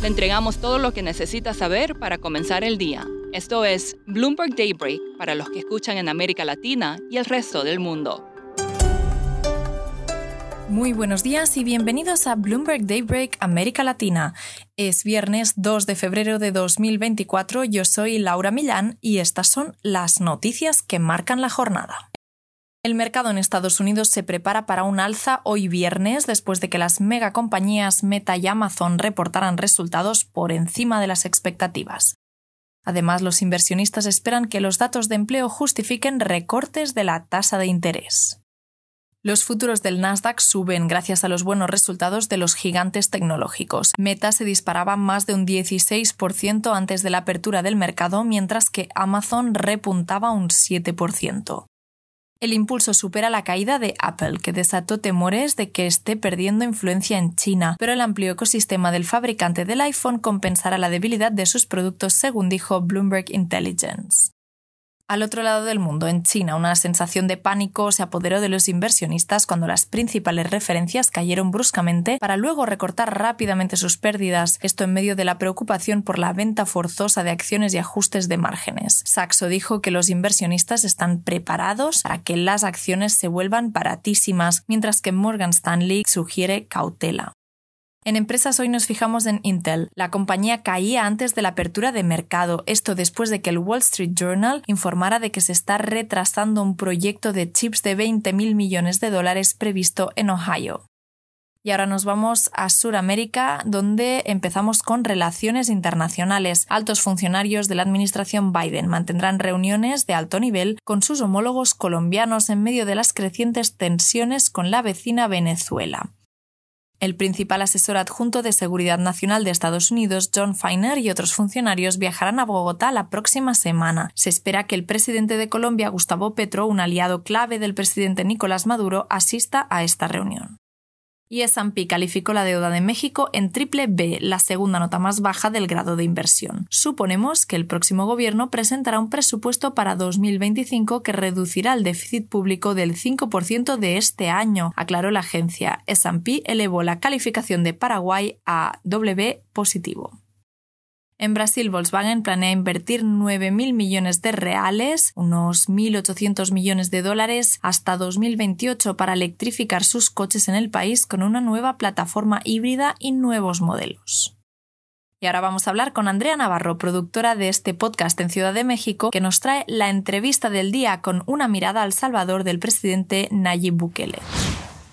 Le entregamos todo lo que necesita saber para comenzar el día. Esto es Bloomberg Daybreak para los que escuchan en América Latina y el resto del mundo. Muy buenos días y bienvenidos a Bloomberg Daybreak América Latina. Es viernes 2 de febrero de 2024, yo soy Laura Millán y estas son las noticias que marcan la jornada. El mercado en Estados Unidos se prepara para un alza hoy viernes después de que las megacompañías Meta y Amazon reportaran resultados por encima de las expectativas. Además, los inversionistas esperan que los datos de empleo justifiquen recortes de la tasa de interés. Los futuros del Nasdaq suben gracias a los buenos resultados de los gigantes tecnológicos. Meta se disparaba más de un 16% antes de la apertura del mercado, mientras que Amazon repuntaba un 7%. El impulso supera la caída de Apple, que desató temores de que esté perdiendo influencia en China, pero el amplio ecosistema del fabricante del iPhone compensará la debilidad de sus productos, según dijo Bloomberg Intelligence. Al otro lado del mundo, en China, una sensación de pánico se apoderó de los inversionistas cuando las principales referencias cayeron bruscamente para luego recortar rápidamente sus pérdidas, esto en medio de la preocupación por la venta forzosa de acciones y ajustes de márgenes. Saxo dijo que los inversionistas están preparados para que las acciones se vuelvan baratísimas, mientras que Morgan Stanley sugiere cautela. En empresas hoy nos fijamos en Intel. La compañía caía antes de la apertura de mercado, esto después de que el Wall Street Journal informara de que se está retrasando un proyecto de chips de 20 mil millones de dólares previsto en Ohio. Y ahora nos vamos a Sudamérica, donde empezamos con relaciones internacionales. Altos funcionarios de la administración Biden mantendrán reuniones de alto nivel con sus homólogos colombianos en medio de las crecientes tensiones con la vecina Venezuela. El principal asesor adjunto de Seguridad Nacional de Estados Unidos, John Feiner, y otros funcionarios viajarán a Bogotá la próxima semana. Se espera que el presidente de Colombia, Gustavo Petro, un aliado clave del presidente Nicolás Maduro, asista a esta reunión y S&P calificó la deuda de México en triple B, la segunda nota más baja del grado de inversión. Suponemos que el próximo gobierno presentará un presupuesto para 2025 que reducirá el déficit público del 5% de este año, aclaró la agencia. S&P elevó la calificación de Paraguay a W positivo. En Brasil, Volkswagen planea invertir 9.000 millones de reales, unos 1.800 millones de dólares, hasta 2028 para electrificar sus coches en el país con una nueva plataforma híbrida y nuevos modelos. Y ahora vamos a hablar con Andrea Navarro, productora de este podcast en Ciudad de México, que nos trae la entrevista del día con una mirada al Salvador del presidente Nayib Bukele.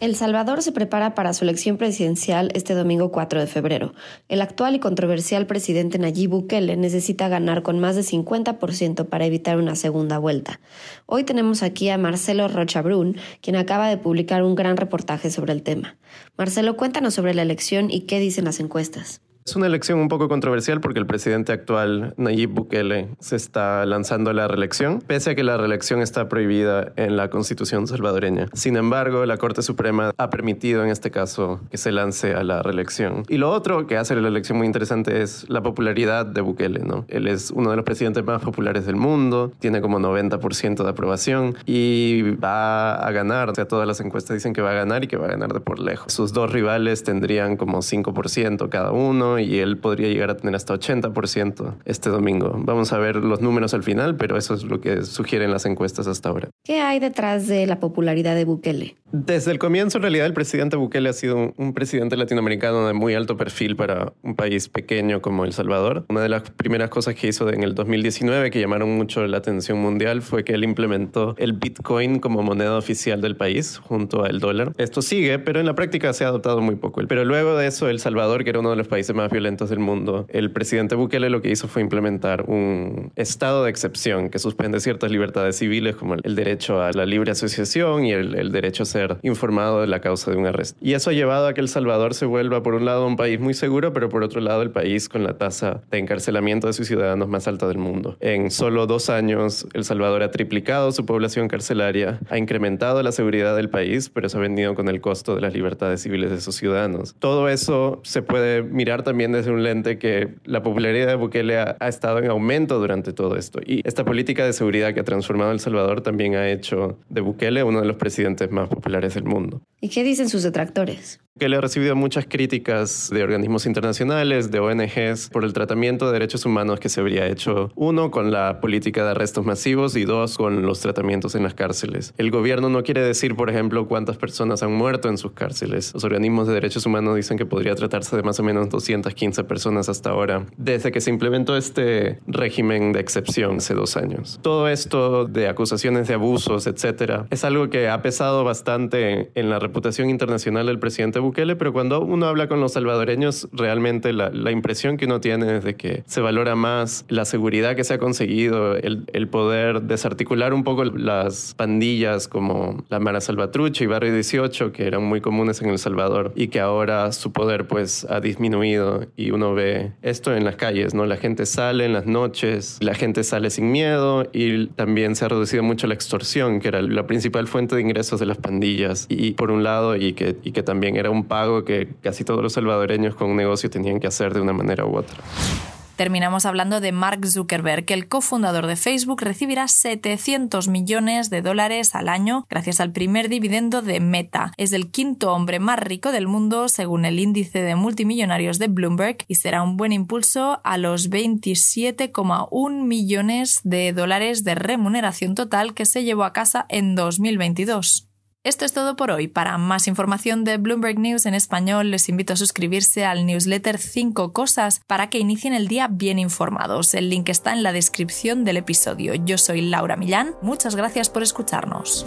El Salvador se prepara para su elección presidencial este domingo 4 de febrero. El actual y controversial presidente Nayib Bukele necesita ganar con más de 50% para evitar una segunda vuelta. Hoy tenemos aquí a Marcelo Rochabrún, quien acaba de publicar un gran reportaje sobre el tema. Marcelo, cuéntanos sobre la elección y qué dicen las encuestas. Es una elección un poco controversial porque el presidente actual, Nayib Bukele, se está lanzando a la reelección, pese a que la reelección está prohibida en la constitución salvadoreña. Sin embargo, la Corte Suprema ha permitido en este caso que se lance a la reelección. Y lo otro que hace la elección muy interesante es la popularidad de Bukele. ¿no? Él es uno de los presidentes más populares del mundo, tiene como 90% de aprobación y va a ganar. O sea, todas las encuestas dicen que va a ganar y que va a ganar de por lejos. Sus dos rivales tendrían como 5% cada uno y él podría llegar a tener hasta 80% este domingo. Vamos a ver los números al final, pero eso es lo que sugieren las encuestas hasta ahora. ¿Qué hay detrás de la popularidad de Bukele? Desde el comienzo, en realidad, el presidente Bukele ha sido un presidente latinoamericano de muy alto perfil para un país pequeño como El Salvador. Una de las primeras cosas que hizo en el 2019 que llamaron mucho la atención mundial fue que él implementó el Bitcoin como moneda oficial del país junto al dólar. Esto sigue, pero en la práctica se ha adoptado muy poco. Pero luego de eso, El Salvador, que era uno de los países más más violentos del mundo, el presidente Bukele lo que hizo fue implementar un estado de excepción que suspende ciertas libertades civiles como el derecho a la libre asociación y el, derecho a ser informado de la causa de un arresto. Y eso ha llevado a que El Salvador se vuelva, por un lado, un país muy seguro, pero por otro lado, el país con la tasa de encarcelamiento de sus ciudadanos más alta del mundo. En solo dos años, El Salvador ha triplicado su población carcelaria, ha incrementado la seguridad del país, pero se ha venido con el costo de las libertades civiles de sus ciudadanos. Todo eso se puede mirar también desde un lente que la popularidad de Bukele ha, estado en aumento durante todo esto. Y esta política de seguridad que ha transformado El Salvador también ha hecho de Bukele uno de los presidentes más populares del mundo. ¿Y qué dicen sus detractores? Que le ha recibido muchas críticas de organismos internacionales, de ONGs, por el tratamiento de derechos humanos que se habría hecho, uno, con la política de arrestos masivos y dos, con los tratamientos en las cárceles. El gobierno no quiere decir, por ejemplo, cuántas personas han muerto en sus cárceles. Los organismos de derechos humanos dicen que podría tratarse de más o menos 215 personas hasta ahora, desde que se implementó este régimen de excepción hace dos años. Todo esto de acusaciones de abusos, etcétera, es algo que ha pesado bastante en la reputación internacional del presidente Bukele, pero cuando uno habla con los salvadoreños, realmente la, impresión que uno tiene es de que se valora más la seguridad que se ha conseguido, el, el poder desarticular un poco las pandillas como la Mara Salvatrucha y Barrio 18, que eran muy comunes en El Salvador y que ahora su poder pues ha disminuido y uno ve esto en las calles, ¿no? La gente sale en las noches, la gente sale sin miedo y también se ha reducido mucho la extorsión, que era la principal fuente de ingresos de las pandillas y por un lado y que, y que también era un pago que casi todos los salvadoreños con un negocio tenían que hacer de una manera u otra. Terminamos hablando de Mark Zuckerberg, que el cofundador de Facebook recibirá 700 millones de dólares al año gracias al primer dividendo de Meta. Es el quinto hombre más rico del mundo según el índice de multimillonarios de Bloomberg y será un buen impulso a los 27,1 millones de dólares de remuneración total que se llevó a casa en 2022. Esto es todo por hoy. Para más información de Bloomberg News en español, les invito a suscribirse al newsletter 5 cosas para que inicien el día bien informados. El link está en la descripción del episodio. Yo soy Laura Millán. Muchas gracias por escucharnos.